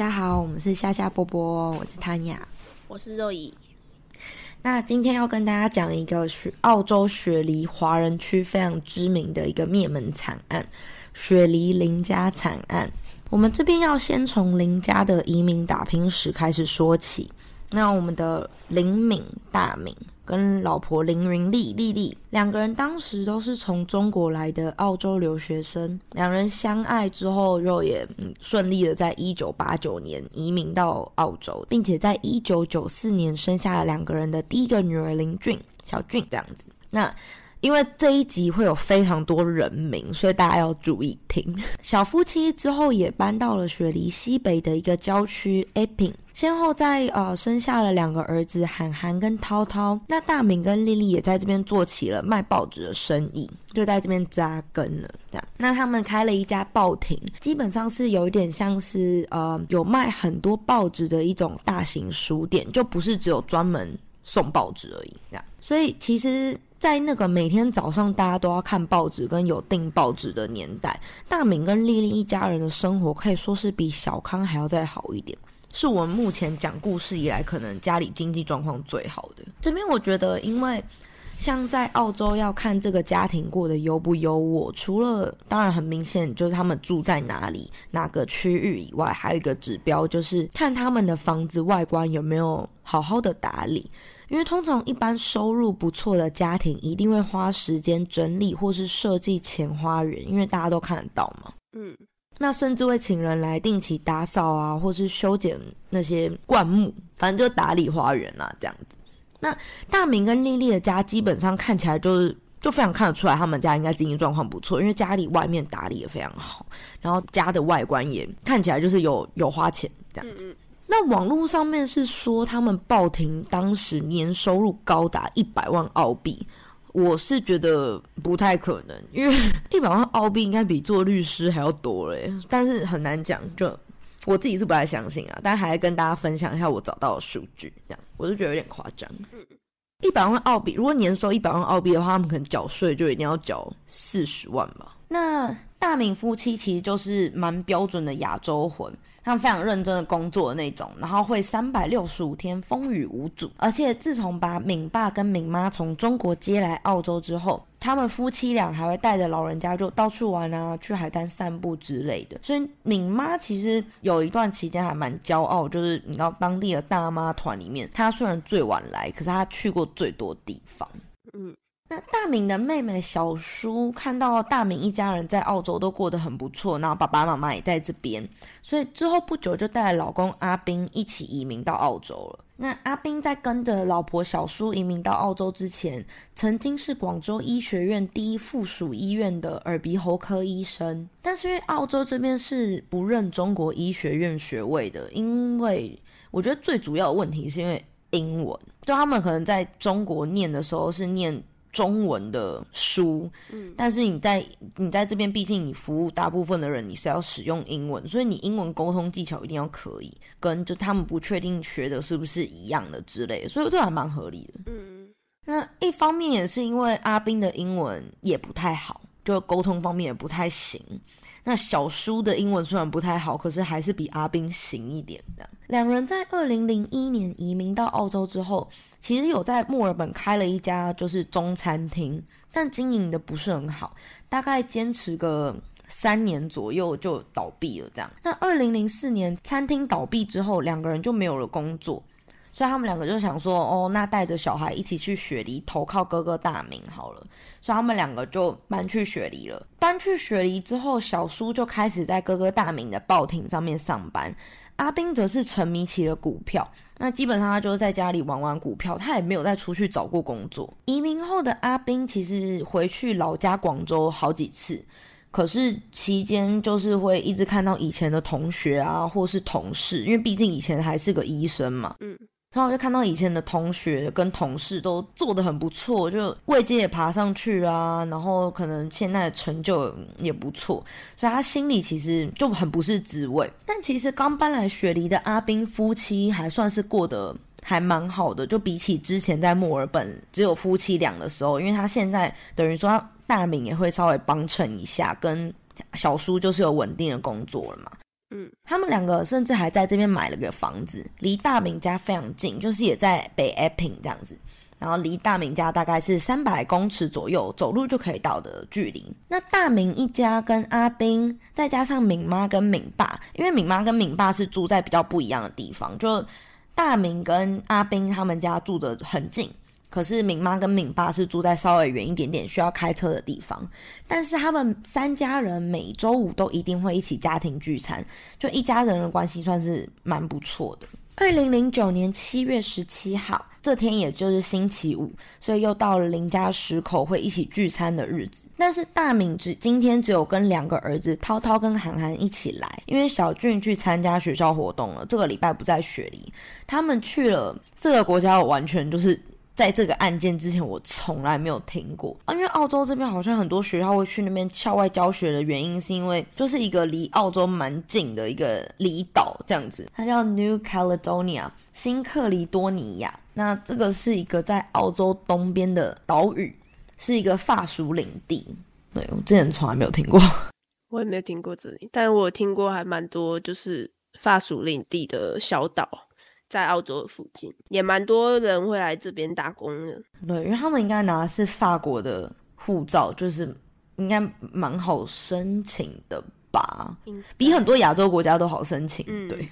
大家好，我们是夏夏波波，我是谭雅，我是肉乙。那今天要跟大家讲一个雪澳洲雪梨华人区非常知名的一个灭门惨案——雪梨林家惨案。我们这边要先从林家的移民打拼史开始说起。那我们的林敏大敏跟老婆林云丽丽丽两个人当时都是从中国来的澳洲留学生，两人相爱之后，肉也顺利的在一九八九年移民到澳洲，并且在一九九四年生下了两个人的第一个女儿林俊小俊这样子。那因为这一集会有非常多人名，所以大家要注意听。小夫妻之后也搬到了雪梨西北的一个郊区 Epping，先后在呃生下了两个儿子涵涵跟涛涛。那大敏跟丽丽也在这边做起了卖报纸的生意，就在这边扎根了。这样，那他们开了一家报亭，基本上是有一点像是呃有卖很多报纸的一种大型书店，就不是只有专门送报纸而已。这样，所以其实。在那个每天早上大家都要看报纸跟有订报纸的年代，大敏跟丽丽一家人的生活可以说是比小康还要再好一点，是我们目前讲故事以来可能家里经济状况最好的。这边我觉得，因为像在澳洲要看这个家庭过得优不优渥，除了当然很明显就是他们住在哪里哪个区域以外，还有一个指标就是看他们的房子外观有没有好好的打理。因为通常一般收入不错的家庭一定会花时间整理或是设计前花园，因为大家都看得到嘛。嗯，那甚至会请人来定期打扫啊，或是修剪那些灌木，反正就打理花园啊这样子。那大明跟丽丽的家基本上看起来就是就非常看得出来，他们家应该经营状况不错，因为家里外面打理也非常好，然后家的外观也看起来就是有有花钱这样子。那网络上面是说他们报亭当时年收入高达一百万澳币，我是觉得不太可能，因为 一百万澳币应该比做律师还要多嘞。但是很难讲，就我自己是不太相信啊。但还跟大家分享一下我找到的数据，这样我就觉得有点夸张。一百万澳币，如果年收一百万澳币的话，他们可能缴税就一定要缴四十万吧。那大明夫妻其实就是蛮标准的亚洲魂。他们非常认真的工作的那种，然后会三百六十五天风雨无阻。而且自从把敏爸跟敏妈从中国接来澳洲之后，他们夫妻俩还会带着老人家就到处玩啊，去海滩散步之类的。所以敏妈其实有一段期间还蛮骄傲，就是你知道当地的大妈团里面，她虽然最晚来，可是她去过最多地方。嗯。那大敏的妹妹小叔看到大敏一家人在澳洲都过得很不错，然后爸爸妈妈也在这边，所以之后不久就带老公阿斌一起移民到澳洲了。那阿斌在跟着老婆小叔移民到澳洲之前，曾经是广州医学院第一附属医院的耳鼻喉科医生，但是因为澳洲这边是不认中国医学院学位的，因为我觉得最主要的问题是因为英文，就他们可能在中国念的时候是念。中文的书，嗯，但是你在你在这边，毕竟你服务大部分的人，你是要使用英文，所以你英文沟通技巧一定要可以，跟就他们不确定学的是不是一样的之类，所以这还蛮合理的。嗯，那一方面也是因为阿斌的英文也不太好，就沟通方面也不太行。那小叔的英文虽然不太好，可是还是比阿斌行一点的。两人在二零零一年移民到澳洲之后，其实有在墨尔本开了一家就是中餐厅，但经营的不是很好，大概坚持个三年左右就倒闭了。这样，那二零零四年餐厅倒闭之后，两个人就没有了工作。所以他们两个就想说，哦，那带着小孩一起去雪梨投靠哥哥大明好了。所以他们两个就搬去雪梨了。搬去雪梨之后，小叔就开始在哥哥大明的报亭上面上班。阿斌则是沉迷起了股票，那基本上他就是在家里玩玩股票，他也没有再出去找过工作。移民后的阿斌其实回去老家广州好几次，可是期间就是会一直看到以前的同学啊，或是同事，因为毕竟以前还是个医生嘛。嗯。然后我就看到以前的同学跟同事都做得很不错，就位阶也爬上去啊，然后可能现在的成就也不错，所以他心里其实就很不是滋味。但其实刚搬来雪梨的阿斌夫妻还算是过得还蛮好的，就比起之前在墨尔本只有夫妻俩的时候，因为他现在等于说大敏也会稍微帮衬一下，跟小叔就是有稳定的工作了嘛。嗯，他们两个甚至还在这边买了个房子，离大明家非常近，就是也在北 Epping 这样子。然后离大明家大概是三百公尺左右，走路就可以到的距离。那大明一家跟阿斌，再加上敏妈跟敏爸，因为敏妈跟敏爸是住在比较不一样的地方，就大明跟阿斌他们家住的很近，可是敏妈跟敏爸是住在稍微远一点点，需要开车的地方。但是他们三家人每周五都一定会一起家庭聚餐，就一家人的关系算是蛮不错的。二零零九年七月十七号。这天也就是星期五，所以又到了林家十口会一起聚餐的日子。但是大敏只今天只有跟两个儿子涛涛跟涵涵一起来，因为小俊去参加学校活动了。这个礼拜不在雪梨，他们去了这个国家，我完全就是。在这个案件之前，我从来没有听过啊，因为澳洲这边好像很多学校会去那边校外教学的原因，是因为就是一个离澳洲蛮近的一个离岛这样子，它叫 New Caledonia 新克里多尼亚。那这个是一个在澳洲东边的岛屿，是一个法属领地。对我之前从来没有听过，我也没有听过这里，但我听过还蛮多，就是法属领地的小岛。在澳洲的附近，也蛮多人会来这边打工的。对，因为他们应该拿的是法国的护照，就是应该蛮好申请的吧？比很多亚洲国家都好申请。对，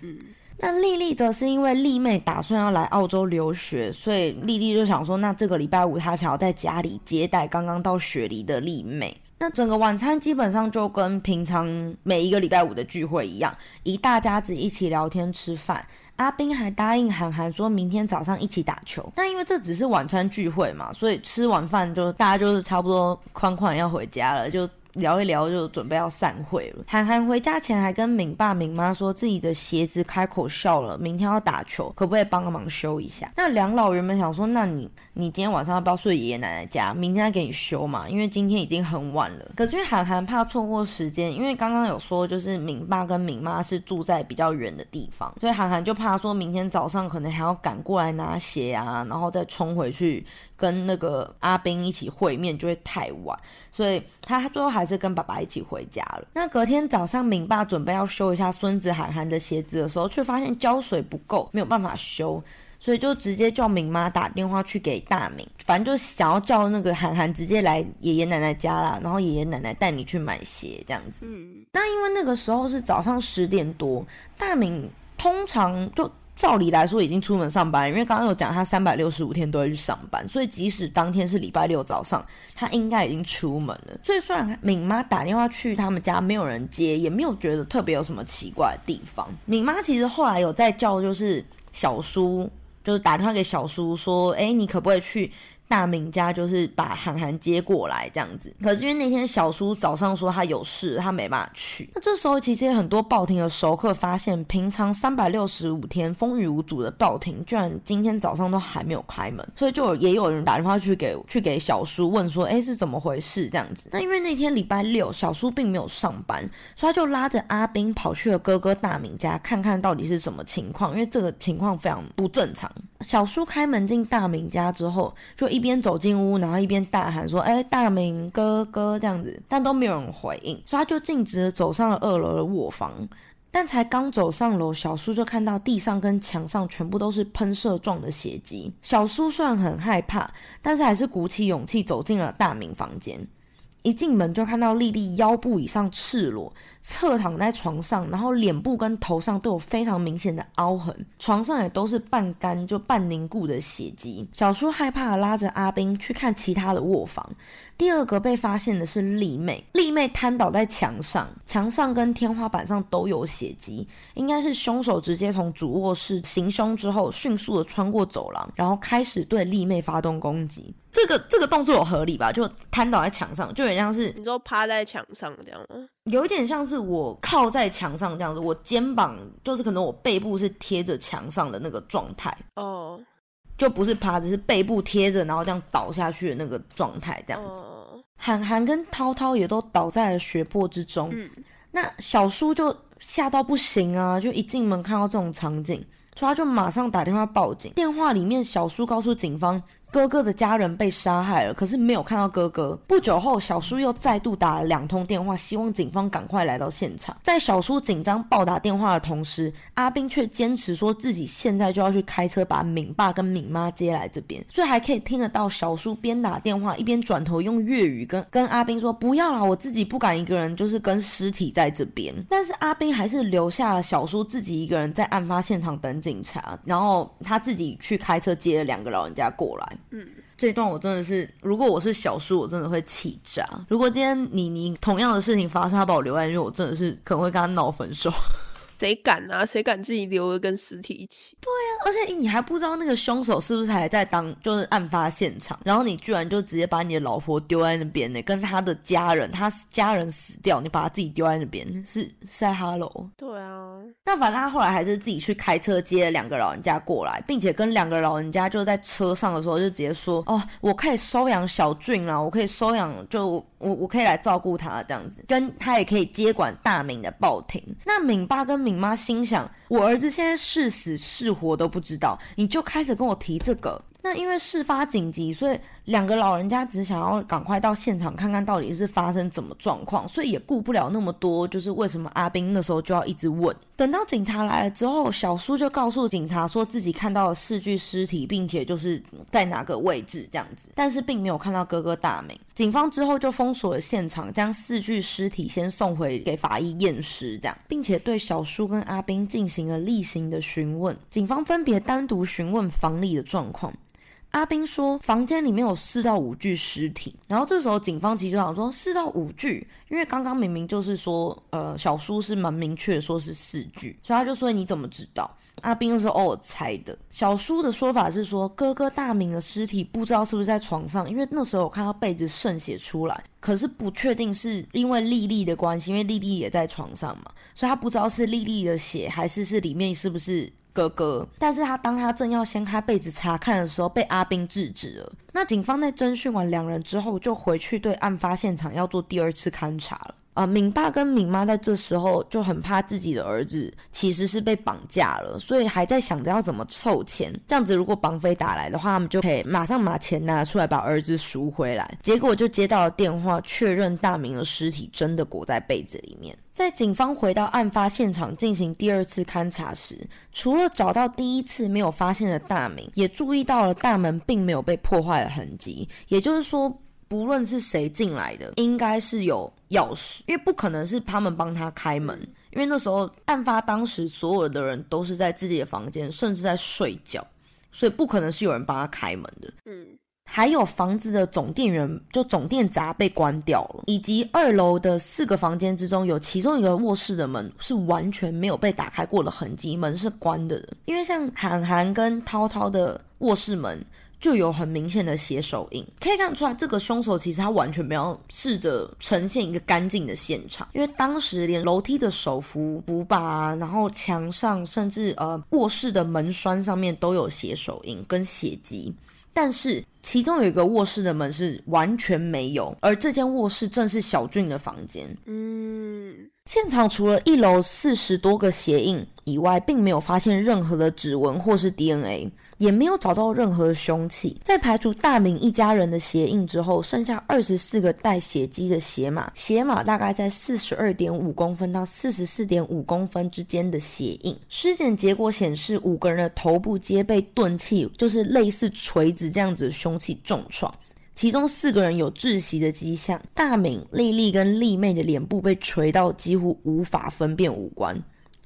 那丽丽则是因为丽妹打算要来澳洲留学，所以丽丽就想说，那这个礼拜五她想要在家里接待刚刚到雪梨的丽妹。那整个晚餐基本上就跟平常每一个礼拜五的聚会一样，一大家子一起聊天吃饭。阿斌还答应涵涵说明天早上一起打球。那因为这只是晚餐聚会嘛，所以吃完饭就大家就是差不多宽宽要回家了，就。聊一聊就准备要散会了。涵涵回家前还跟敏爸敏妈说自己的鞋子开口笑了，明天要打球，可不可以帮个忙修一下？那两老原本想说，那你你今天晚上要不要睡爷爷奶奶家？明天再给你修嘛，因为今天已经很晚了。可是因为涵涵怕错过时间，因为刚刚有说就是敏爸跟敏妈是住在比较远的地方，所以涵涵就怕说明天早上可能还要赶过来拿鞋啊，然后再冲回去。跟那个阿斌一起会面就会太晚，所以他最后还是跟爸爸一起回家了。那隔天早上，敏爸准备要修一下孙子涵涵的鞋子的时候，却发现胶水不够，没有办法修，所以就直接叫敏妈打电话去给大明，反正就想要叫那个涵涵直接来爷爷奶奶家啦，然后爷爷奶奶带你去买鞋这样子。嗯，那因为那个时候是早上十点多，大明通常就。照理来说已经出门上班，因为刚刚有讲他三百六十五天都会去上班，所以即使当天是礼拜六早上，他应该已经出门了。所以虽然敏妈打电话去他们家，没有人接，也没有觉得特别有什么奇怪的地方。敏妈其实后来有在叫，就是小叔，就是打电话给小叔说：“哎，你可不可以去？”大明家就是把涵涵接过来这样子，可是因为那天小叔早上说他有事，他没办法去。那这时候其实很多报亭的熟客发现，平常三百六十五天风雨无阻的报亭，居然今天早上都还没有开门，所以就也有人打电话去给去给小叔问说，哎是怎么回事这样子？那因为那天礼拜六，小叔并没有上班，所以他就拉着阿斌跑去了哥哥大明家看看到底是什么情况，因为这个情况非常不正常。小叔开门进大明家之后，就一。一边走进屋，然后一边大喊说：“哎，大明哥哥这样子，但都没有人回应，所以他就径直走上了二楼的卧房。但才刚走上楼，小叔就看到地上跟墙上全部都是喷射状的血迹。小叔虽然很害怕，但是还是鼓起勇气走进了大明房间。一进门就看到丽丽腰部以上赤裸。”侧躺在床上，然后脸部跟头上都有非常明显的凹痕，床上也都是半干就半凝固的血迹。小叔害怕拉着阿斌去看其他的卧房。第二个被发现的是丽妹，丽妹瘫倒在墙上，墙上跟天花板上都有血迹，应该是凶手直接从主卧室行凶之后，迅速的穿过走廊，然后开始对丽妹发动攻击。这个这个动作有合理吧？就瘫倒在墙上，就有点像是你说趴在墙上这样吗？有一点像是我靠在墙上这样子，我肩膀就是可能我背部是贴着墙上的那个状态哦，就不是趴，只是背部贴着，然后这样倒下去的那个状态这样子。韩寒跟涛涛也都倒在了血泊之中。嗯，那小叔就吓到不行啊，就一进门看到这种场景，所以他就马上打电话报警。电话里面小叔告诉警方，哥哥的家人被杀害了，可是没有看到哥哥。不久后，小叔又再度打了两通电话，希望警方赶快来到现场。在小叔紧张暴打电话的同时，阿斌却坚持说自己现在就要去开车把敏爸跟敏妈接来这边，所以还可以听得到小叔边打电话一边转头用粤语跟跟阿斌说：“不要啦，我自己不敢一个人，就是跟尸体在这边。”但是阿斌还是留下了小叔自己一个人在案发现场等警察，然后他自己去开车接了两个老人家过来。嗯，这一段我真的是，如果我是小叔，我真的会气炸。如果今天你你同样的事情发生，他把我留在因为，我真的是可能会跟他闹分手。谁敢啊？谁敢自己留着跟尸体一起？对啊，而且你还不知道那个凶手是不是还在当，就是案发现场，然后你居然就直接把你的老婆丢在那边呢，跟他的家人，他家人死掉，你把他自己丢在那边，是是在哈喽？对啊，那反正他后来还是自己去开车接了两个老人家过来，并且跟两个老人家就在车上的时候就直接说：“哦，我可以收养小俊啦，我可以收养，就我我可以来照顾他这样子，跟他也可以接管大明的报亭。”那敏爸跟敏妈心想：我儿子现在是死是活都不知道，你就开始跟我提这个。那因为事发紧急，所以两个老人家只想要赶快到现场看看到底是发生怎么状况，所以也顾不了那么多。就是为什么阿斌那时候就要一直问？等到警察来了之后，小叔就告诉警察说自己看到了四具尸体，并且就是在哪个位置这样子，但是并没有看到哥哥大明。警方之后就封锁了现场，将四具尸体先送回给法医验尸，这样，并且对小叔跟阿斌进行了例行的询问。警方分别单独询问房里的状况。阿斌说，房间里面有四到五具尸体。然后这时候警方其实想说，四到五具，因为刚刚明明就是说，呃，小叔是蛮明确说是四具，所以他就说你怎么知道？阿斌就说哦，我猜的。小叔的说法是说，哥哥大明的尸体不知道是不是在床上，因为那时候我看到被子渗血出来，可是不确定是因为丽丽的关系，因为丽丽也在床上嘛，所以他不知道是丽丽的血还是是里面是不是。哥哥，但是他当他正要掀开被子查看的时候，被阿斌制止了。那警方在侦讯完两人之后，就回去对案发现场要做第二次勘查了。啊，敏爸跟敏妈在这时候就很怕自己的儿子其实是被绑架了，所以还在想着要怎么凑钱。这样子，如果绑匪打来的话，他们就可以马上把钱拿出来把儿子赎回来。结果就接到了电话，确认大明的尸体真的裹在被子里面。在警方回到案发现场进行第二次勘查时，除了找到第一次没有发现的大明，也注意到了大门并没有被破坏的痕迹。也就是说，不论是谁进来的，应该是有钥匙，因为不可能是他们帮他开门。因为那时候案发当时，所有的人都是在自己的房间，甚至在睡觉，所以不可能是有人帮他开门的。嗯。还有房子的总电源，就总电闸被关掉了，以及二楼的四个房间之中，有其中一个卧室的门是完全没有被打开过的痕迹，门是关的。因为像涵涵跟涛涛的卧室门就有很明显的血手印，可以看出来这个凶手其实他完全没有试着呈现一个干净的现场，因为当时连楼梯的手扶扶把，然后墙上甚至呃卧室的门栓上面都有血手印跟血迹。但是其中有一个卧室的门是完全没有，而这间卧室正是小俊的房间。嗯，现场除了一楼四十多个鞋印以外，并没有发现任何的指纹或是 DNA。也没有找到任何凶器。在排除大明一家人的鞋印之后，剩下二十四个带血迹的鞋码，鞋码大概在四十二点五公分到四十四点五公分之间的鞋印。尸检结果显示，五个人的头部皆被钝器，就是类似锤子这样子的凶器重创，其中四个人有窒息的迹象。大敏、丽丽跟丽妹的脸部被锤到几乎无法分辨五官。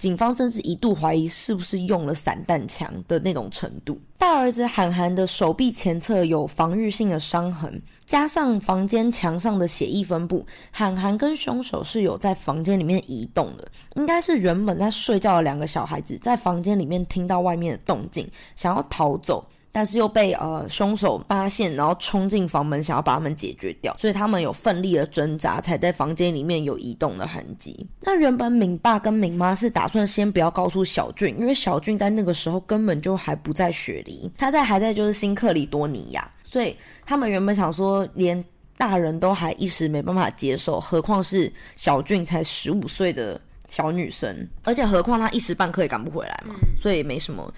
警方甚至一度怀疑是不是用了散弹枪的那种程度。大儿子韩寒的手臂前侧有防御性的伤痕，加上房间墙上的血迹分布，韩寒跟凶手是有在房间里面移动的，应该是原本在睡觉的两个小孩子在房间里面听到外面的动静，想要逃走。但是又被呃凶手发现，然后冲进房门，想要把他们解决掉，所以他们有奋力的挣扎，才在房间里面有移动的痕迹。那原本敏爸跟敏妈是打算先不要告诉小俊，因为小俊在那个时候根本就还不在雪梨，他在还在就是新克里多尼亚，所以他们原本想说连大人都还一时没办法接受，何况是小俊才十五岁的小女生，而且何况他一时半刻也赶不回来嘛，所以没什么。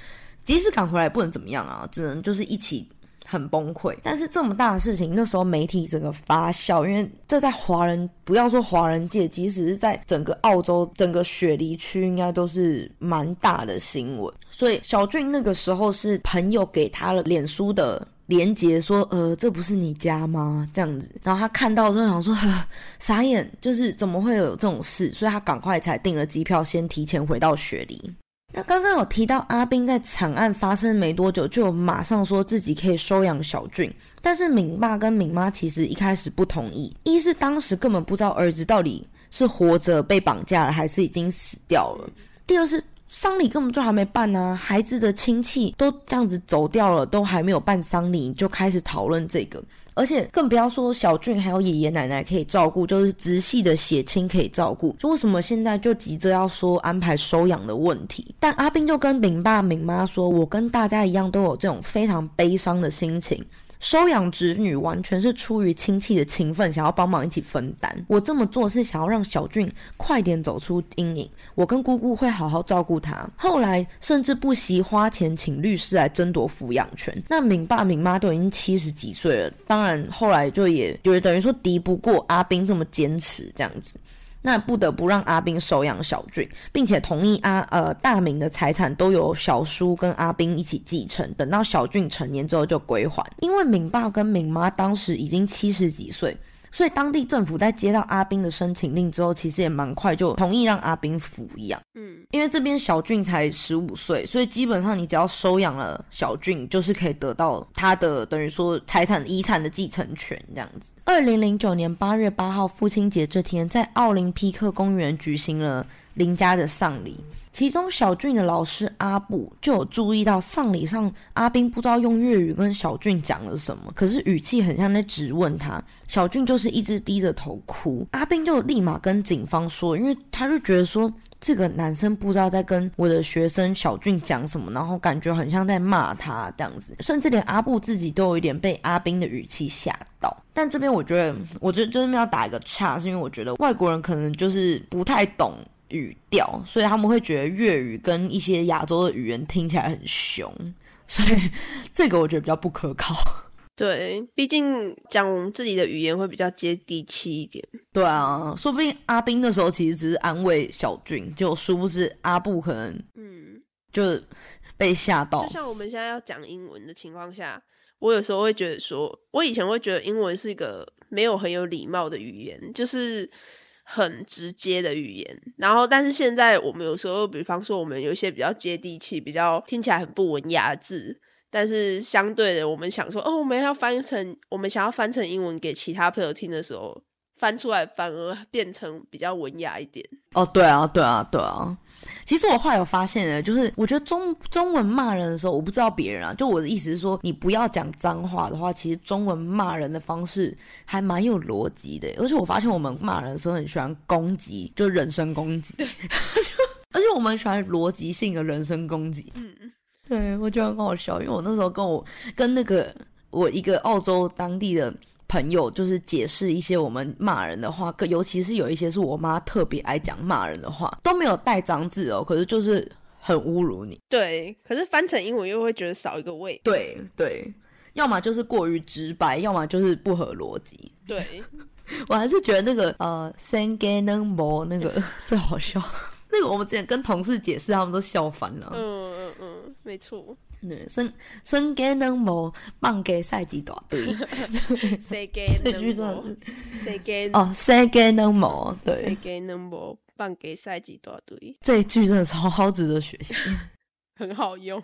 即使赶回来不能怎么样啊，只能就是一起很崩溃。但是这么大的事情，那时候媒体整个发酵，因为这在华人不要说华人界，即使是在整个澳洲整个雪梨区，应该都是蛮大的新闻。所以小俊那个时候是朋友给他了脸书的。连杰说：“呃，这不是你家吗？这样子。”然后他看到之后想说：“ 傻眼，就是怎么会有这种事？”所以他赶快才订了机票，先提前回到雪梨。那刚刚有提到阿斌在惨案发生没多久就马上说自己可以收养小俊，但是敏爸跟敏妈其实一开始不同意，一是当时根本不知道儿子到底是活着被绑架了还是已经死掉了，第二是。丧礼根本就还没办呢，孩子的亲戚都这样子走掉了，都还没有办丧礼，就开始讨论这个，而且更不要说小俊还有爷爷奶奶可以照顾，就是直系的血亲可以照顾，就为什么现在就急着要说安排收养的问题？但阿斌就跟敏爸敏妈说，我跟大家一样都有这种非常悲伤的心情。收养侄女完全是出于亲戚的情分，想要帮忙一起分担。我这么做是想要让小俊快点走出阴影。我跟姑姑会好好照顾他。后来甚至不惜花钱请律师来争夺抚养权。那敏爸敏妈都已经七十几岁了，当然后来就也就等于说敌不过阿斌这么坚持这样子。那不得不让阿斌收养小俊，并且同意阿呃大明的财产都由小叔跟阿斌一起继承，等到小俊成年之后就归还。因为敏爸跟敏妈当时已经七十几岁。所以当地政府在接到阿斌的申请令之后，其实也蛮快就同意让阿斌抚养。嗯，因为这边小俊才十五岁，所以基本上你只要收养了小俊，就是可以得到他的等于说财产遗产的继承权这样子。二零零九年八月八号父亲节这天，在奥林匹克公园举行了林家的丧礼。其中小俊的老师阿布就有注意到丧礼上阿斌不知道用粤语跟小俊讲了什么，可是语气很像在质问他。小俊就是一直低着头哭，阿斌就立马跟警方说，因为他就觉得说这个男生不知道在跟我的学生小俊讲什么，然后感觉很像在骂他这样子，甚至连阿布自己都有一点被阿斌的语气吓到。但这边我觉得，我觉得这边要打一个岔，是因为我觉得外国人可能就是不太懂。语调，所以他们会觉得粤语跟一些亚洲的语言听起来很凶，所以这个我觉得比较不可靠。对，毕竟讲自己的语言会比较接地气一点。对啊，说不定阿斌那时候其实只是安慰小俊，就殊不知阿布可能嗯，就被吓到。就像我们现在要讲英文的情况下，我有时候会觉得说，我以前会觉得英文是一个没有很有礼貌的语言，就是。很直接的语言，然后但是现在我们有时候，比方说我们有一些比较接地气、比较听起来很不文雅的字，但是相对的，我们想说，哦，我们要翻译成，我们想要翻成英文给其他朋友听的时候，翻出来反而变成比较文雅一点。哦，对啊，对啊，对啊。其实我后来有发现呢，就是我觉得中中文骂人的时候，我不知道别人啊，就我的意思是说，你不要讲脏话的话，其实中文骂人的方式还蛮有逻辑的。而且我发现我们骂人的时候很喜欢攻击，就人身攻击。对，而且我们喜欢逻辑性的人身攻击。嗯嗯，对我觉得很好笑，因为我那时候跟我跟那个我一个澳洲当地的。朋友就是解释一些我们骂人的话，尤其是有一些是我妈特别爱讲骂人的话，都没有带脏字哦，可是就是很侮辱你。对，可是翻成英文又会觉得少一个味。对对，要么就是过于直白，要么就是不合逻辑。对，我还是觉得那个呃 s a n g a n n o 那个 最好笑。那个我们之前跟同事解释，他们都笑翻了。嗯嗯嗯，没错。对，生生给能无放给赛季大队。这句真的是谁给哦？谁给能无？对，谁给能无放给赛季大队？这一句真的超好，值得学习，很好用。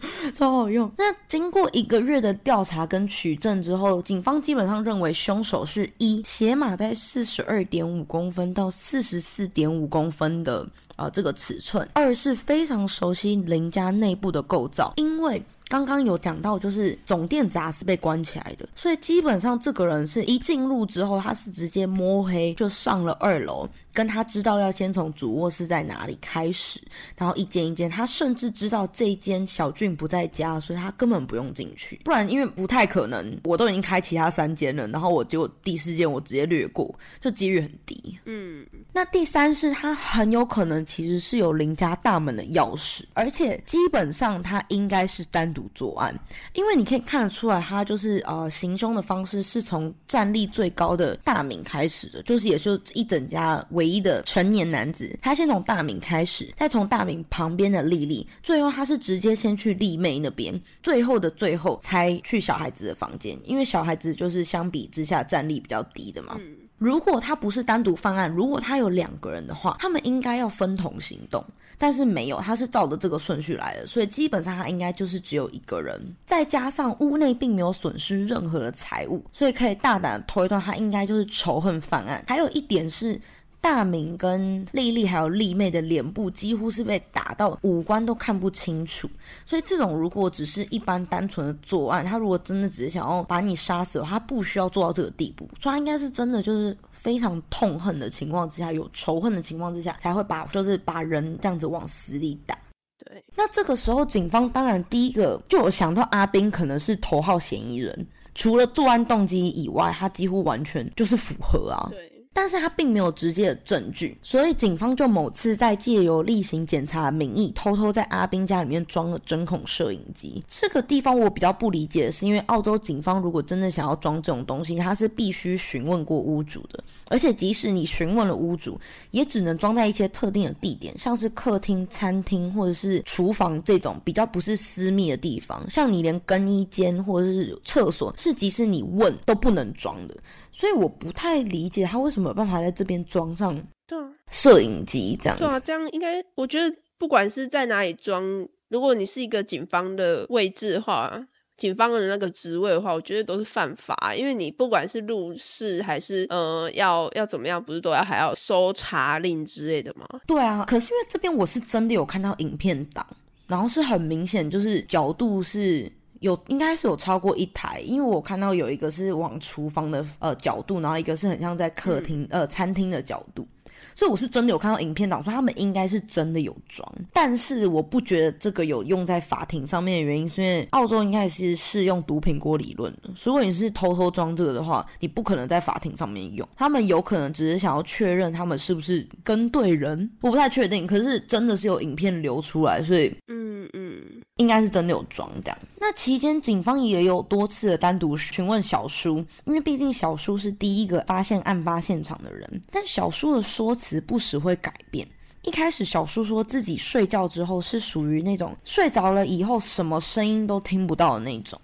超好用。那经过一个月的调查跟取证之后，警方基本上认为凶手是一鞋码在四十二点五公分到四十四点五公分的啊这个尺寸；二是非常熟悉邻家内部的构造，因为。刚刚有讲到，就是总店闸是被关起来的，所以基本上这个人是一进入之后，他是直接摸黑就上了二楼，跟他知道要先从主卧室在哪里开始，然后一间一间，他甚至知道这一间小俊不在家，所以他根本不用进去，不然因为不太可能，我都已经开其他三间了，然后我就第四间我直接略过，就几率很低。嗯，那第三是他很有可能其实是有邻家大门的钥匙，而且基本上他应该是单独。独作案，因为你可以看得出来，他就是呃行凶的方式是从战力最高的大明开始的，就是也就一整家唯一的成年男子，他先从大明开始，再从大明旁边的丽丽，最后他是直接先去丽妹那边，最后的最后才去小孩子的房间，因为小孩子就是相比之下战力比较低的嘛。如果他不是单独犯案，如果他有两个人的话，他们应该要分同行动，但是没有，他是照着这个顺序来的，所以基本上他应该就是只有一个人，再加上屋内并没有损失任何的财物，所以可以大胆推断他应该就是仇恨犯案。还有一点是。大明跟丽丽还有丽妹的脸部几乎是被打到五官都看不清楚，所以这种如果只是一般单纯的作案，他如果真的只是想要把你杀死，他不需要做到这个地步，所以他应该是真的就是非常痛恨的情况之下，有仇恨的情况之下，才会把就是把人这样子往死里打。对，那这个时候警方当然第一个就有想到阿斌可能是头号嫌疑人，除了作案动机以外，他几乎完全就是符合啊。对。但是他并没有直接的证据，所以警方就某次在借由例行检查的名义，偷偷在阿斌家里面装了针孔摄影机。这个地方我比较不理解的是，因为澳洲警方如果真的想要装这种东西，他是必须询问过屋主的，而且即使你询问了屋主，也只能装在一些特定的地点，像是客厅、餐厅或者是厨房这种比较不是私密的地方。像你连更衣间或者是厕所，是即使你问都不能装的。所以我不太理解他为什么有办法在这边装上对啊摄影机这样对啊，这样应该我觉得不管是在哪里装，如果你是一个警方的位置的话，警方的那个职位的话，我觉得都是犯法，因为你不管是入室还是呃要要怎么样，不是都要还要搜查令之类的吗？对啊，可是因为这边我是真的有看到影片档，然后是很明显就是角度是。有应该是有超过一台，因为我看到有一个是往厨房的呃角度，然后一个是很像在客厅呃餐厅的角度。所以我是真的有看到影片档，说他们应该是真的有装，但是我不觉得这个有用在法庭上面的原因，是因为澳洲应该是适用毒苹果理论的。如果你是偷偷装这个的话，你不可能在法庭上面用。他们有可能只是想要确认他们是不是跟对人，我不太确定。可是真的是有影片流出来，所以嗯嗯，应该是真的有装这样。那期间警方也有多次的单独询问小叔，因为毕竟小叔是第一个发现案发现场的人，但小叔的说。辞不时会改变。一开始，小叔说自己睡觉之后是属于那种睡着了以后什么声音都听不到的那种，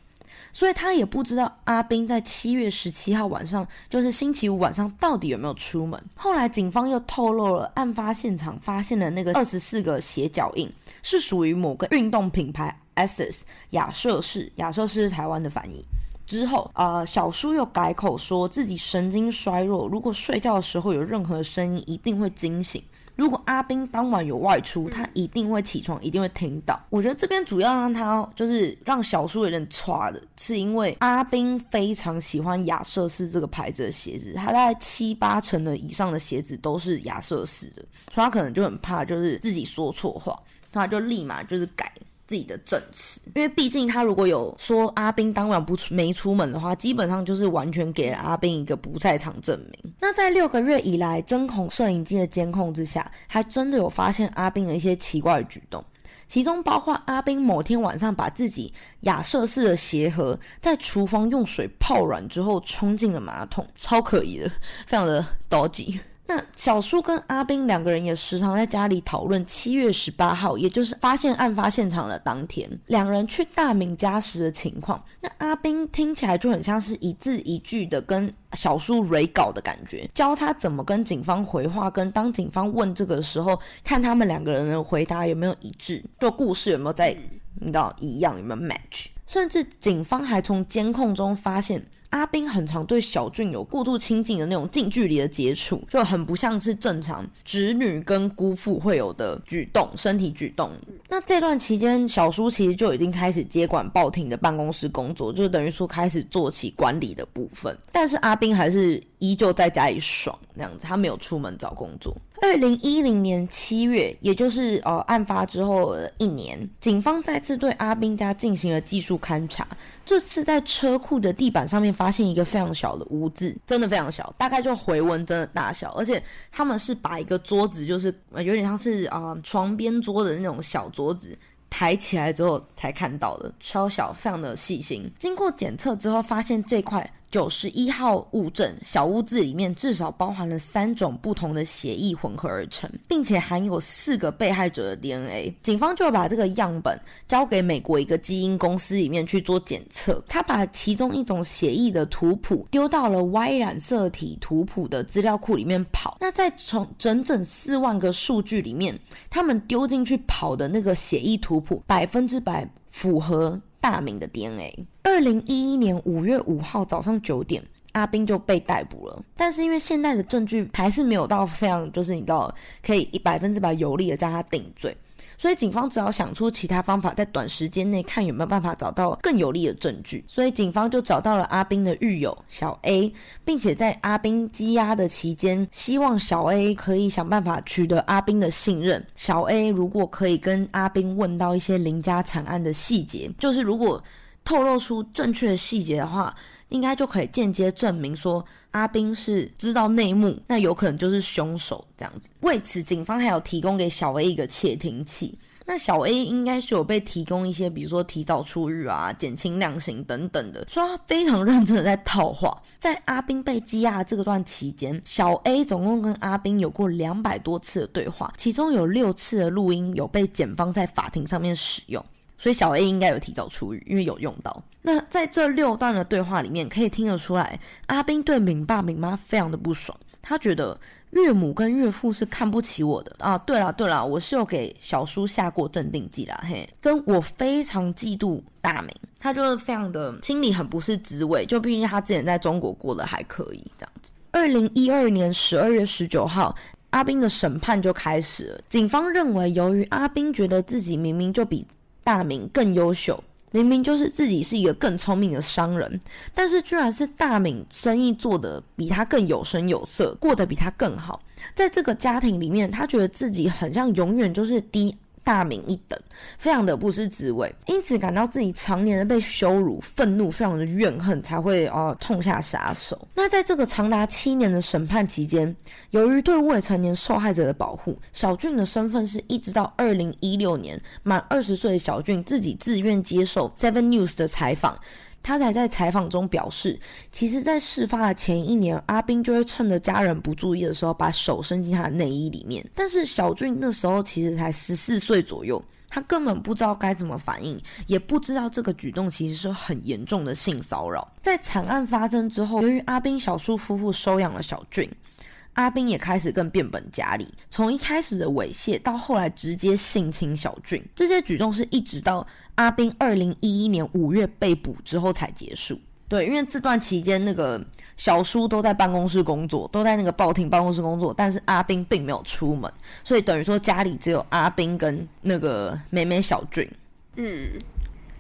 所以他也不知道阿斌在七月十七号晚上，就是星期五晚上到底有没有出门。后来，警方又透露了案发现场发现的那个二十四个鞋脚印是属于某个运动品牌 Asics 亚瑟士，亚瑟士是台湾的翻译。之后，呃，小叔又改口说自己神经衰弱，如果睡觉的时候有任何声音，一定会惊醒。如果阿斌当晚有外出，他一定会起床，一定会听到。我觉得这边主要让他就是让小叔有点歘的，是因为阿斌非常喜欢亚瑟士这个牌子的鞋子，他大概七八成的以上的鞋子都是亚瑟士的，所以他可能就很怕就是自己说错话，他就立马就是改。自己的证词，因为毕竟他如果有说阿斌当晚不出没出门的话，基本上就是完全给了阿斌一个不在场证明。那在六个月以来，针孔摄影机的监控之下，还真的有发现阿斌的一些奇怪的举动，其中包括阿斌某天晚上把自己亚瑟士的鞋盒在厨房用水泡软之后冲进了马桶，超可疑的，非常的高级。那小叔跟阿斌两个人也时常在家里讨论七月十八号，也就是发现案发现场的当天，两人去大明家时的情况。那阿斌听起来就很像是一字一句的跟小叔蕊稿的感觉，教他怎么跟警方回话，跟当警方问这个时候，看他们两个人的回答有没有一致，就故事有没有在你知道一样，有没有 match，甚至警方还从监控中发现。阿斌很常对小俊有过度亲近的那种近距离的接触，就很不像是正常侄女跟姑父会有的举动，身体举动。那这段期间，小叔其实就已经开始接管报亭的办公室工作，就等于说开始做起管理的部分。但是阿斌还是依旧在家里爽那样子，他没有出门找工作。二零一零年七月，也就是呃案发之后的一年，警方再次对阿斌家进行了技术勘查。这次在车库的地板上面发现一个非常小的污渍，真的非常小，大概就回纹针的大小。而且他们是把一个桌子，就是有点像是啊床边桌的那种小桌子，抬起来之后才看到的，超小，非常的细心。经过检测之后，发现这块。九十一号物证小屋子里面至少包含了三种不同的血液混合而成，并且含有四个被害者的 DNA。警方就把这个样本交给美国一个基因公司里面去做检测。他把其中一种血液的图谱丢到了 Y 染色体图谱的资料库里面跑。那在从整整四万个数据里面，他们丢进去跑的那个血液图谱百分之百符合。大明的 DNA。二零一一年五月五号早上九点，阿斌就被逮捕了。但是因为现在的证据还是没有到非常，就是你知道可以一百分之百有力的将他定罪。所以警方只好想出其他方法，在短时间内看有没有办法找到更有力的证据。所以警方就找到了阿斌的狱友小 A，并且在阿斌羁押的期间，希望小 A 可以想办法取得阿斌的信任。小 A 如果可以跟阿斌问到一些林家惨案的细节，就是如果透露出正确的细节的话。应该就可以间接证明说阿斌是知道内幕，那有可能就是凶手这样子。为此，警方还有提供给小 A 一个窃听器。那小 A 应该是有被提供一些，比如说提早出狱啊、减轻量刑等等的，所以他非常认真的在套话。在阿斌被羁押这段期间，小 A 总共跟阿斌有过两百多次的对话，其中有六次的录音有被检方在法庭上面使用。所以小 A 应该有提早出狱，因为有用到。那在这六段的对话里面，可以听得出来，阿斌对敏爸敏妈非常的不爽。他觉得岳母跟岳父是看不起我的啊。对了对了，我是有给小叔下过镇定剂啦，嘿，跟我非常嫉妒大明，他就是非常的心里很不是滋味。就毕竟他之前在中国过得还可以这样子。二零一二年十二月十九号，阿斌的审判就开始了。警方认为，由于阿斌觉得自己明明就比大明更优秀，明明就是自己是一个更聪明的商人，但是居然是大明生意做得比他更有声有色，过得比他更好。在这个家庭里面，他觉得自己很像永远就是低。大名一等，非常的不是滋味，因此感到自己常年的被羞辱、愤怒，非常的怨恨，才会呃痛下杀手。那在这个长达七年的审判期间，由于对未成年受害者的保护，小俊的身份是一直到二零一六年满二十岁的小俊自己自愿接受 Seven News 的采访。他才在采访中表示，其实，在事发的前一年，阿斌就会趁着家人不注意的时候，把手伸进他的内衣里面。但是小俊那时候其实才十四岁左右，他根本不知道该怎么反应，也不知道这个举动其实是很严重的性骚扰。在惨案发生之后，由于阿斌小叔夫妇收养了小俊，阿斌也开始更变本加厉，从一开始的猥亵，到后来直接性侵小俊，这些举动是一直到。阿斌二零一一年五月被捕之后才结束。对，因为这段期间那个小叔都在办公室工作，都在那个报亭办公室工作，但是阿斌并没有出门，所以等于说家里只有阿斌跟那个妹妹小俊。嗯，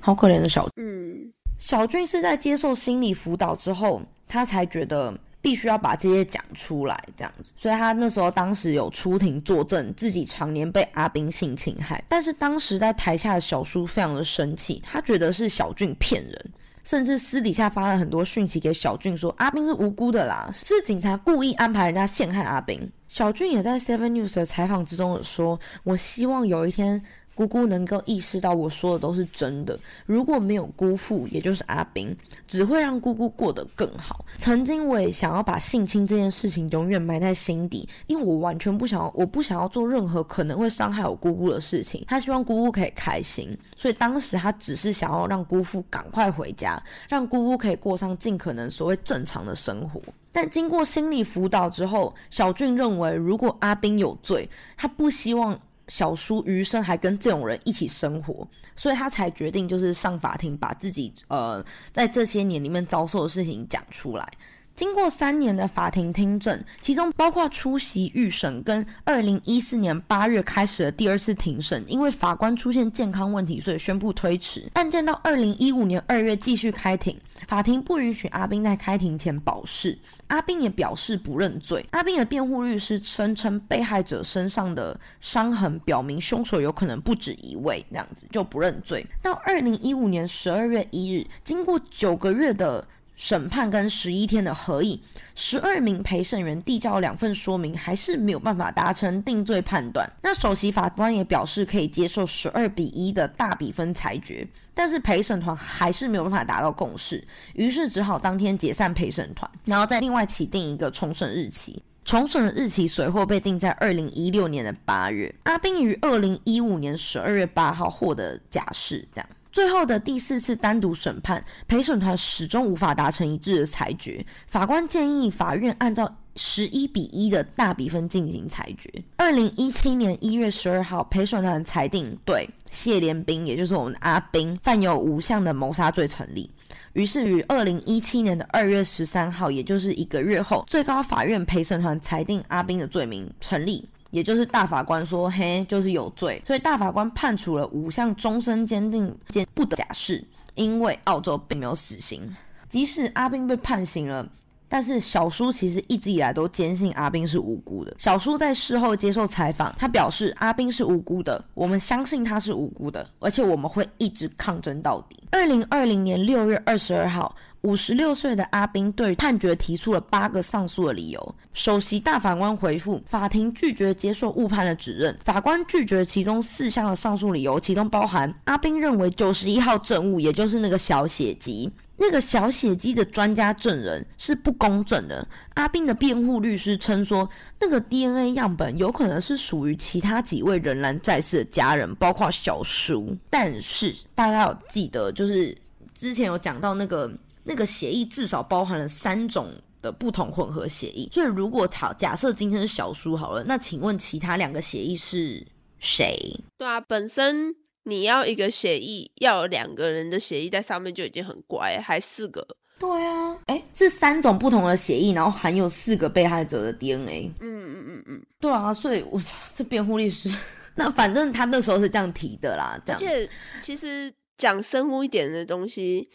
好可怜的小嗯，小俊是在接受心理辅导之后，他才觉得。必须要把这些讲出来，这样子，所以他那时候当时有出庭作证，自己常年被阿斌性侵害。但是当时在台下的小叔非常的生气，他觉得是小俊骗人，甚至私底下发了很多讯息给小俊说阿斌是无辜的啦，是警察故意安排人家陷害阿斌。小俊也在 Seven News 的采访之中有说，我希望有一天。姑姑能够意识到我说的都是真的。如果没有姑父，也就是阿斌，只会让姑姑过得更好。曾经我也想要把性侵这件事情永远埋在心底，因为我完全不想要，我不想要做任何可能会伤害我姑姑的事情。他希望姑姑可以开心，所以当时他只是想要让姑父赶快回家，让姑姑可以过上尽可能所谓正常的生活。但经过心理辅导之后，小俊认为，如果阿斌有罪，他不希望。小叔余生还跟这种人一起生活，所以他才决定就是上法庭，把自己呃在这些年里面遭受的事情讲出来。经过三年的法庭听证，其中包括出席预审跟二零一四年八月开始的第二次庭审，因为法官出现健康问题，所以宣布推迟。案件到二零一五年二月继续开庭，法庭不允许阿斌在开庭前保释，阿斌也表示不认罪。阿斌的辩护律师声称，被害者身上的伤痕表明凶手有可能不止一位，这样子就不认罪。到二零一五年十二月一日，经过九个月的。审判跟十一天的合议，十二名陪审员递交两份说明，还是没有办法达成定罪判断。那首席法官也表示可以接受十二比一的大比分裁决，但是陪审团还是没有办法达到共识，于是只好当天解散陪审团，然后再另外起定一个重审日期。重审的日期随后被定在二零一六年的八月。阿宾于二零一五年十二月八号获得假释，这样。最后的第四次单独审判，陪审团始终无法达成一致的裁决。法官建议法院按照十一比一的大比分进行裁决。二零一七年一月十二号，陪审团裁定对谢连兵，也就是我们的阿兵，犯有五项的谋杀罪成立。于是于二零一七年的二月十三号，也就是一个月后，最高法院陪审团裁定阿兵的罪名成立。也就是大法官说，嘿，就是有罪，所以大法官判处了五项终身监定监不得假释，因为澳洲并没有死刑。即使阿宾被判刑了，但是小叔其实一直以来都坚信阿宾是无辜的。小叔在事后接受采访，他表示阿宾是无辜的，我们相信他是无辜的，而且我们会一直抗争到底。二零二零年六月二十二号。五十六岁的阿宾对判决提出了八个上诉的理由。首席大法官回复，法庭拒绝接受误判的指认。法官拒绝其中四项的上诉理由，其中包含阿宾认为九十一号证物，也就是那个小血迹，那个小血迹的专家证人是不公正的。阿宾的辩护律师称说，那个 DNA 样本有可能是属于其他几位仍然在世的家人，包括小叔。但是大家要记得，就是之前有讲到那个。那个协议至少包含了三种的不同混合协议，所以如果假假设今天是小叔好了，那请问其他两个协议是谁？对啊，本身你要一个协议，要有两个人的协议在上面就已经很乖，还四个。对啊，哎，是三种不同的协议，然后含有四个被害者的 DNA。嗯嗯嗯嗯，对啊，所以我这辩护律师，那反正他那时候是这样提的啦。而且其实讲生物一点的东西。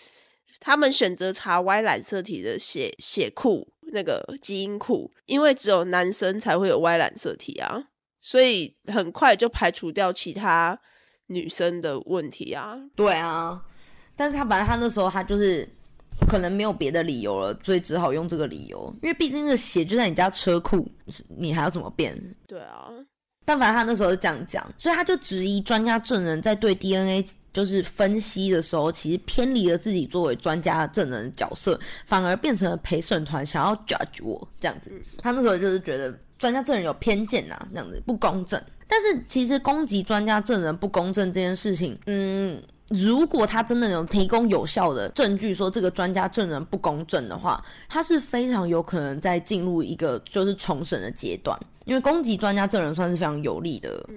他们选择查 Y 染色体的血血库那个基因库，因为只有男生才会有 Y 染色体啊，所以很快就排除掉其他女生的问题啊。对啊，但是他反正他那时候他就是可能没有别的理由了，所以只好用这个理由，因为毕竟这个血就在你家车库，你还要怎么变？对啊，但反正他那时候是这样讲，所以他就质疑专家证人在对 DNA。就是分析的时候，其实偏离了自己作为专家证人的角色，反而变成了陪审团想要 judge 我这样子。他那时候就是觉得专家证人有偏见呐，这样子不公正。但是其实攻击专家证人不公正这件事情，嗯，如果他真的有提供有效的证据说这个专家证人不公正的话，他是非常有可能在进入一个就是重审的阶段。因为攻击专家证人算是非常有利的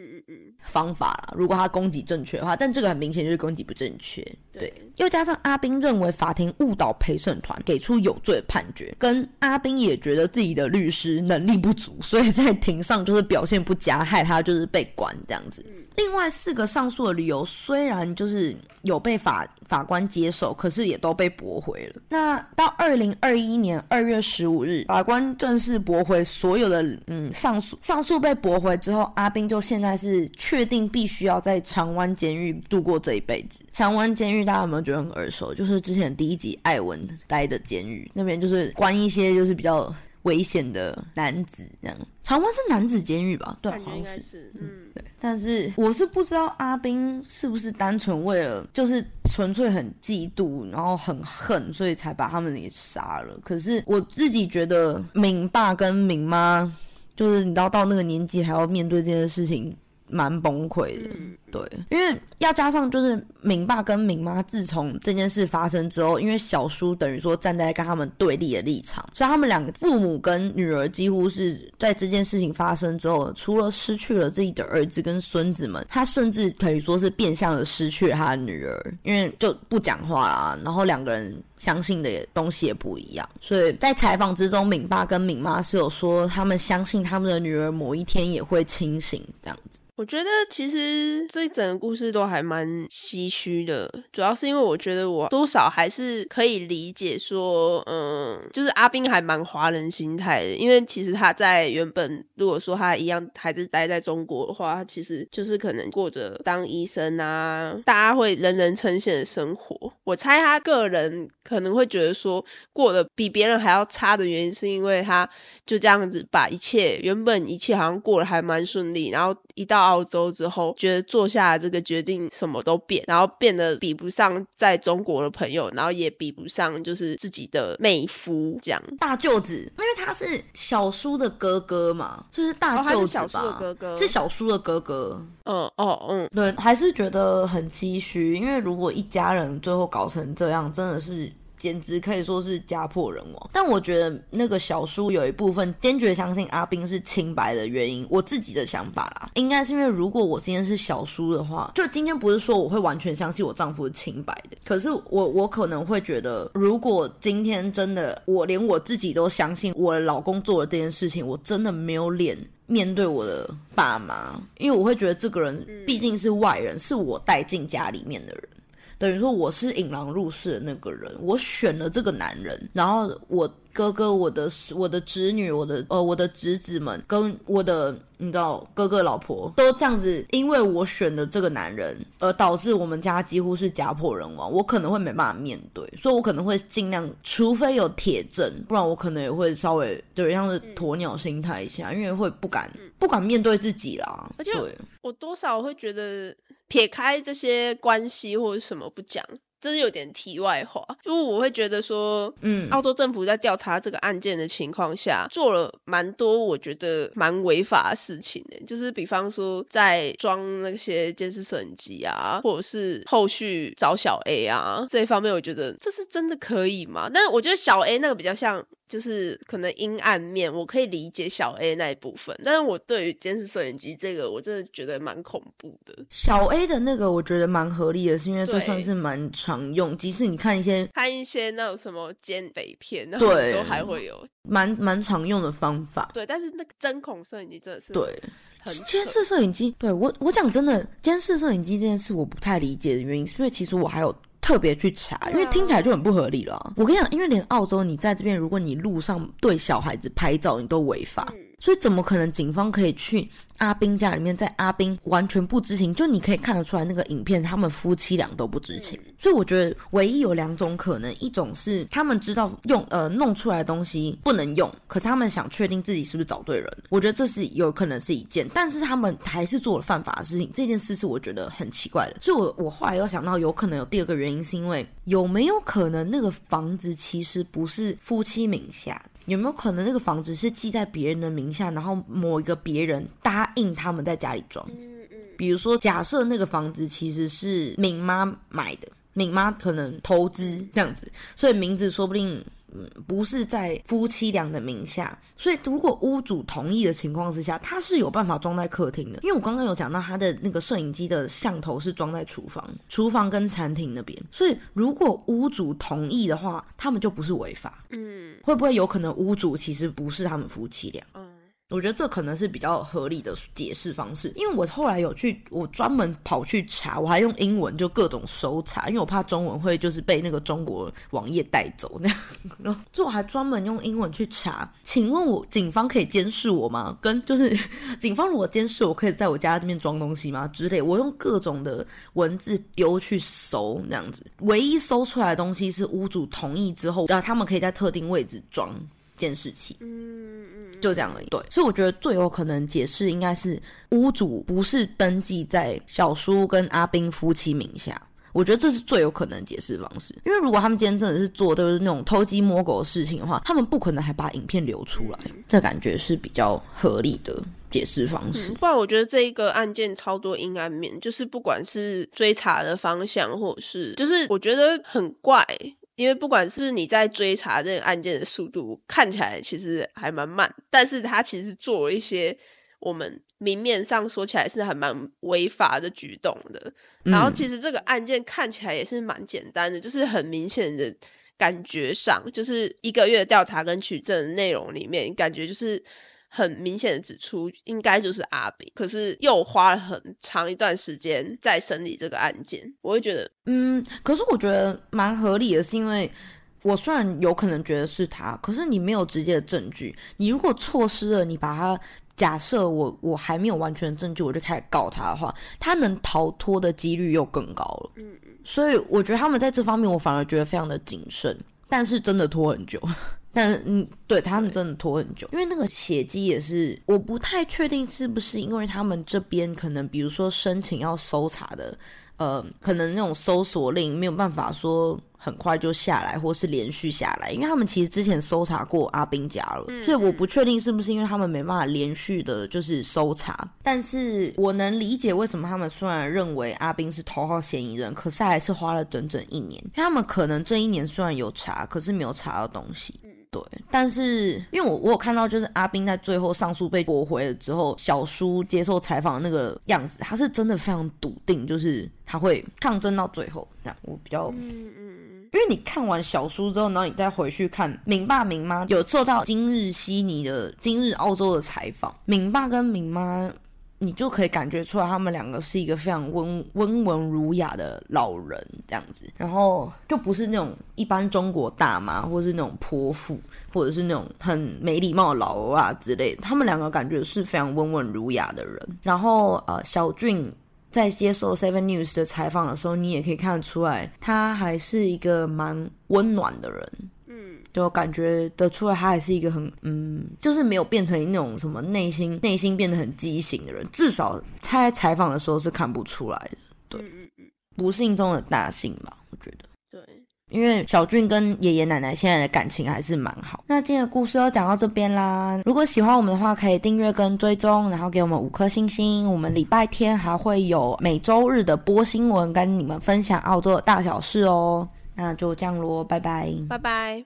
方法啦。如果他攻击正确的话，但这个很明显就是攻击不正确。对，又加上阿斌认为法庭误导陪审团，给出有罪判决，跟阿斌也觉得自己的律师能力不足，所以在庭上就是表现不佳，害他就是被关这样子。另外四个上诉的理由虽然就是有被法法官接受，可是也都被驳回了。那到二零二一年二月十五日，法官正式驳回所有的嗯上诉，上诉被驳回之后，阿斌就现在是确定必须要在长湾监狱度过这一辈子。长湾监狱大家有没有觉得很耳熟？就是之前第一集艾文待的监狱，那边就是关一些就是比较。危险的男子这样，长湾是男子监狱吧？对，好像是。嗯，对。但是我是不知道阿斌是不是单纯为了就是纯粹很嫉妒，然后很恨，所以才把他们给杀了。可是我自己觉得，敏爸跟敏妈，就是你知道到那个年纪还要面对这件事情。蛮崩溃的，对，因为要加上就是敏爸跟敏妈，自从这件事发生之后，因为小叔等于说站在跟他们对立的立场，所以他们两个父母跟女儿几乎是在这件事情发生之后，除了失去了自己的儿子跟孙子们，他甚至可以说是变相的失去了他的女儿，因为就不讲话啦，然后两个人相信的东西也不一样，所以在采访之中，敏爸跟敏妈是有说他们相信他们的女儿某一天也会清醒这样子。我觉得其实这整个故事都还蛮唏嘘的，主要是因为我觉得我多少还是可以理解说，嗯，就是阿斌还蛮华人心态的，因为其实他在原本如果说他一样还是待在中国的话，其实就是可能过着当医生啊，大家会人人称羡的生活。我猜他个人可能会觉得说过得比别人还要差的原因，是因为他就这样子把一切原本一切好像过得还蛮顺利，然后一到澳洲之后，觉得做下这个决定什么都变，然后变得比不上在中国的朋友，然后也比不上就是自己的妹夫这样。大舅子，因为他是小叔的哥哥嘛，就是大舅子吧？是小叔的哥哥，是小叔的哥哥。嗯哦嗯，对，还是觉得很唏嘘，因为如果一家人最后搞成这样，真的是简直可以说是家破人亡。但我觉得那个小叔有一部分坚决相信阿斌是清白的原因，我自己的想法啦，应该是因为如果我今天是小叔的话，就今天不是说我会完全相信我丈夫是清白的，可是我我可能会觉得，如果今天真的我连我自己都相信我老公做了这件事情，我真的没有脸。面对我的爸妈，因为我会觉得这个人毕竟是外人，是我带进家里面的人，等于说我是引狼入室的那个人，我选了这个男人，然后我哥哥、我的我的侄女、我的呃我的侄子们跟我的你知道哥哥老婆都这样子，因为我选的这个男人，而导致我们家几乎是家破人亡，我可能会没办法面对，所以我可能会尽量，除非有铁证，不然我可能也会稍微对像是鸵鸟心态一下，因为会不敢不敢面对自己啦，而且。我多少会觉得，撇开这些关系或者什么不讲，这是有点题外话。就我会觉得说，嗯，澳洲政府在调查这个案件的情况下，做了蛮多我觉得蛮违法的事情的。就是比方说，在装那些监视摄影机啊，或者是后续找小 A 啊这一方面，我觉得这是真的可以吗？但是我觉得小 A 那个比较像。就是可能阴暗面，我可以理解小 A 那一部分，但是我对于监视摄影机这个，我真的觉得蛮恐怖的。小 A 的那个我觉得蛮合理的，是因为这算是蛮常用，即使你看一些看一些那种什么奸匪片，对，都还会有蛮蛮常用的方法。对，但是那个针孔摄影机真的是对，监视摄影机，对我我讲真的，监视摄影机这件事我不太理解的原因，是因为其实我还有。特别去查，因为听起来就很不合理了。我跟你讲，因为连澳洲，你在这边，如果你路上对小孩子拍照，你都违法，所以怎么可能警方可以去？阿斌家里面，在阿斌完全不知情，就你可以看得出来，那个影片他们夫妻俩都不知情。所以我觉得唯一有两种可能，一种是他们知道用呃弄出来的东西不能用，可是他们想确定自己是不是找对人。我觉得这是有可能是一件，但是他们还是做了犯法的事情。这件事是我觉得很奇怪的。所以，我我后来又想到，有可能有第二个原因，是因为有没有可能那个房子其实不是夫妻名下？有没有可能那个房子是记在别人的名下，然后某一个别人答应他们在家里装？嗯嗯。比如说，假设那个房子其实是敏妈买的，敏妈可能投资这样子，所以名字说不定。不是在夫妻俩的名下，所以如果屋主同意的情况之下，他是有办法装在客厅的。因为我刚刚有讲到，他的那个摄影机的像头是装在厨房、厨房跟餐厅那边，所以如果屋主同意的话，他们就不是违法。嗯，会不会有可能屋主其实不是他们夫妻俩？我觉得这可能是比较合理的解释方式，因为我后来有去，我专门跑去查，我还用英文就各种搜查，因为我怕中文会就是被那个中国网页带走那样，所以我还专门用英文去查。请问我警方可以监视我吗？跟就是 警方如果监视我，可以在我家这边装东西吗？之类，我用各种的文字丢去搜那样子，唯一搜出来的东西是屋主同意之后，然后他们可以在特定位置装。监视器，嗯嗯，就这样而已。对，所以我觉得最有可能解释应该是屋主不是登记在小叔跟阿斌夫妻名下。我觉得这是最有可能解释方式，因为如果他们今天真的是做都是那种偷鸡摸狗的事情的话，他们不可能还把影片流出来。这感觉是比较合理的解释方式。不然我觉得这一个案件超多阴暗面，就是不管是追查的方向，或者是就是我觉得很怪。因为不管是你在追查这个案件的速度看起来其实还蛮慢，但是他其实做了一些我们明面上说起来是还蛮违法的举动的。然后其实这个案件看起来也是蛮简单的，就是很明显的感觉上，就是一个月调查跟取证内容里面，感觉就是。很明显的指出，应该就是阿炳，可是又花了很长一段时间在审理这个案件，我会觉得，嗯，可是我觉得蛮合理的，是因为我虽然有可能觉得是他，可是你没有直接的证据。你如果错失了，你把他假设我我还没有完全的证据，我就开始告他的话，他能逃脱的几率又更高了。嗯嗯。所以我觉得他们在这方面，我反而觉得非常的谨慎。但是真的拖很久。但是嗯，对他们真的拖很久，因为那个血迹也是，我不太确定是不是因为他们这边可能，比如说申请要搜查的。呃，可能那种搜索令没有办法说很快就下来，或是连续下来，因为他们其实之前搜查过阿斌家了，所以我不确定是不是因为他们没办法连续的，就是搜查。但是我能理解为什么他们虽然认为阿斌是头号嫌疑人，可是还是花了整整一年，因为他们可能这一年虽然有查，可是没有查到东西。对，但是因为我我有看到，就是阿斌在最后上诉被驳回了之后，小叔接受采访的那个样子，他是真的非常笃定，就是他会抗争到最后。那我比较，嗯嗯，因为你看完小叔之后，然后你再回去看明爸明妈有受到今日悉尼的今日澳洲的采访，明爸跟明妈。你就可以感觉出来，他们两个是一个非常温温文儒雅的老人这样子，然后就不是那种一般中国大妈，或是那种泼妇，或者是那种很没礼貌的老啊之类。他们两个感觉是非常温文儒雅的人。然后呃，小俊在接受 Seven News 的采访的时候，你也可以看得出来，他还是一个蛮温暖的人。就感觉得出来，他还是一个很嗯，就是没有变成那种什么内心内心变得很畸形的人。至少他在采访的时候是看不出来的。对，不幸中的大幸吧，我觉得。对，因为小俊跟爷爷奶奶现在的感情还是蛮好。那今天的故事就讲到这边啦。如果喜欢我们的话，可以订阅跟追踪，然后给我们五颗星星。我们礼拜天还会有每周日的播新闻，跟你们分享澳洲的大小事哦。那就这样咯，拜拜，拜拜。